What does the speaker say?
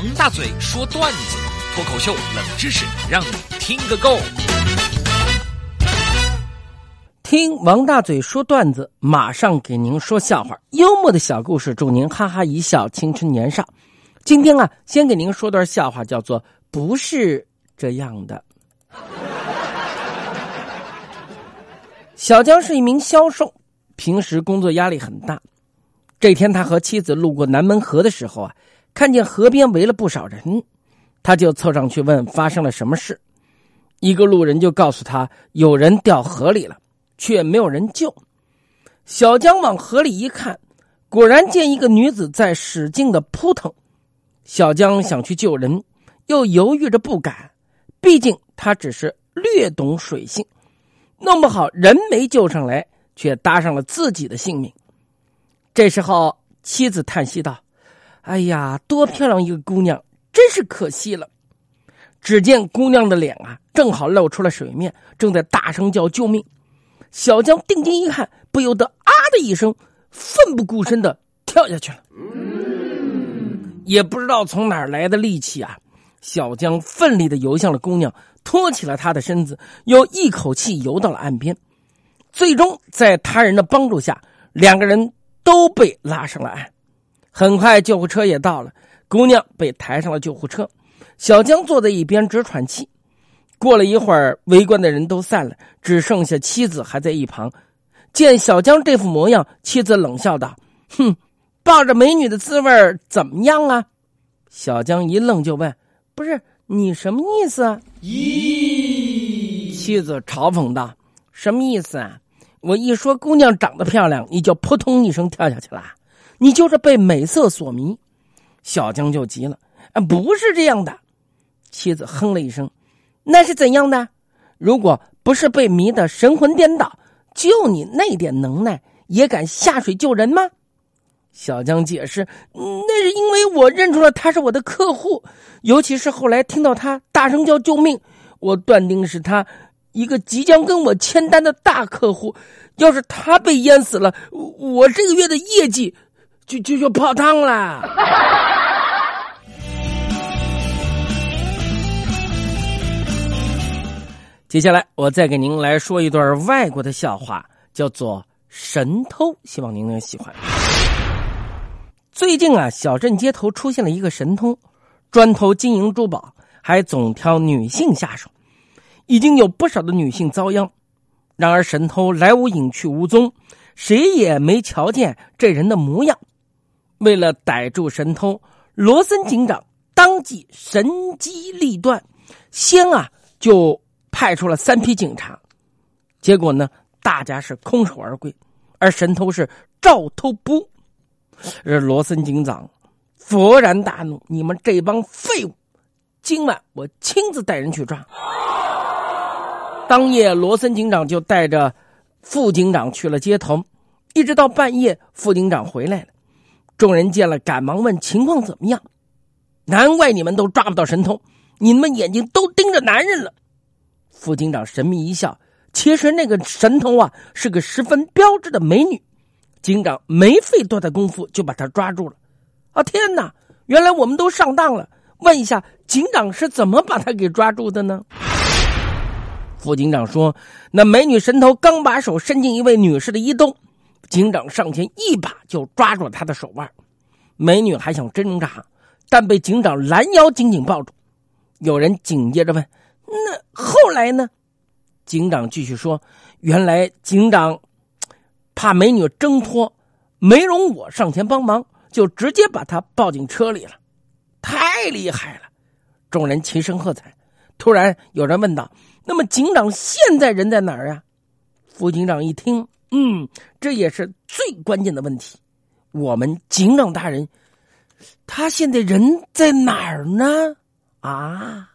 王大嘴说段子，脱口秀冷知识，让你听个够。听王大嘴说段子，马上给您说笑话，幽默的小故事，祝您哈哈一笑，青春年少。今天啊，先给您说段笑话，叫做“不是这样的”。小江是一名销售，平时工作压力很大。这天，他和妻子路过南门河的时候啊，看见河边围了不少人，他就凑上去问发生了什么事。一个路人就告诉他，有人掉河里了，却没有人救。小江往河里一看，果然见一个女子在使劲的扑腾。小江想去救人，又犹豫着不敢，毕竟他只是略懂水性。弄不好人没救上来，却搭上了自己的性命。这时候，妻子叹息道：“哎呀，多漂亮一个姑娘，真是可惜了。”只见姑娘的脸啊，正好露出了水面，正在大声叫救命。小江定睛一看，不由得啊的一声，奋不顾身的跳下去了。也不知道从哪儿来的力气啊，小江奋力的游向了姑娘。托起了她的身子，又一口气游到了岸边，最终在他人的帮助下，两个人都被拉上了岸。很快，救护车也到了，姑娘被抬上了救护车，小江坐在一边直喘气。过了一会儿，围观的人都散了，只剩下妻子还在一旁。见小江这副模样，妻子冷笑道：“哼，抱着美女的滋味怎么样啊？”小江一愣，就问：“不是？”你什么意思啊？咦，妻子嘲讽道：“什么意思啊？我一说姑娘长得漂亮，你就扑通一声跳下去了？你就是被美色所迷？”小江就急了：“啊，不是这样的。”妻子哼了一声：“那是怎样的？如果不是被迷得神魂颠倒，就你那点能耐，也敢下水救人吗？”小江解释：“那是因为我认出了他是我的客户，尤其是后来听到他大声叫救命，我断定是他一个即将跟我签单的大客户。要是他被淹死了，我这个月的业绩就就就泡汤了。”接下来，我再给您来说一段外国的笑话，叫做“神偷”，希望您能喜欢。最近啊，小镇街头出现了一个神通，专偷金银珠宝，还总挑女性下手，已经有不少的女性遭殃。然而神偷来无影去无踪，谁也没瞧见这人的模样。为了逮住神偷，罗森警长当即神机立断，先啊就派出了三批警察，结果呢，大家是空手而归，而神偷是照偷不误。这罗森警长勃然大怒：“你们这帮废物！今晚我亲自带人去抓。”当夜，罗森警长就带着副警长去了街头，一直到半夜，副警长回来了。众人见了，赶忙问：“情况怎么样？”难怪你们都抓不到神偷，你们眼睛都盯着男人了。副警长神秘一笑：“其实那个神偷啊，是个十分标致的美女。”警长没费多大功夫就把他抓住了，啊天哪！原来我们都上当了。问一下，警长是怎么把他给抓住的呢？副警长说：“那美女神偷刚把手伸进一位女士的衣兜，警长上前一把就抓住了他的手腕。美女还想挣扎，但被警长拦腰紧紧抱住。有人紧接着问：‘那后来呢？’警长继续说：‘原来警长……’”怕美女挣脱，没容我上前帮忙，就直接把她抱进车里了，太厉害了！众人齐声喝彩。突然有人问道：“那么警长现在人在哪儿呀？”副警长一听，嗯，这也是最关键的问题。我们警长大人，他现在人在哪儿呢？啊？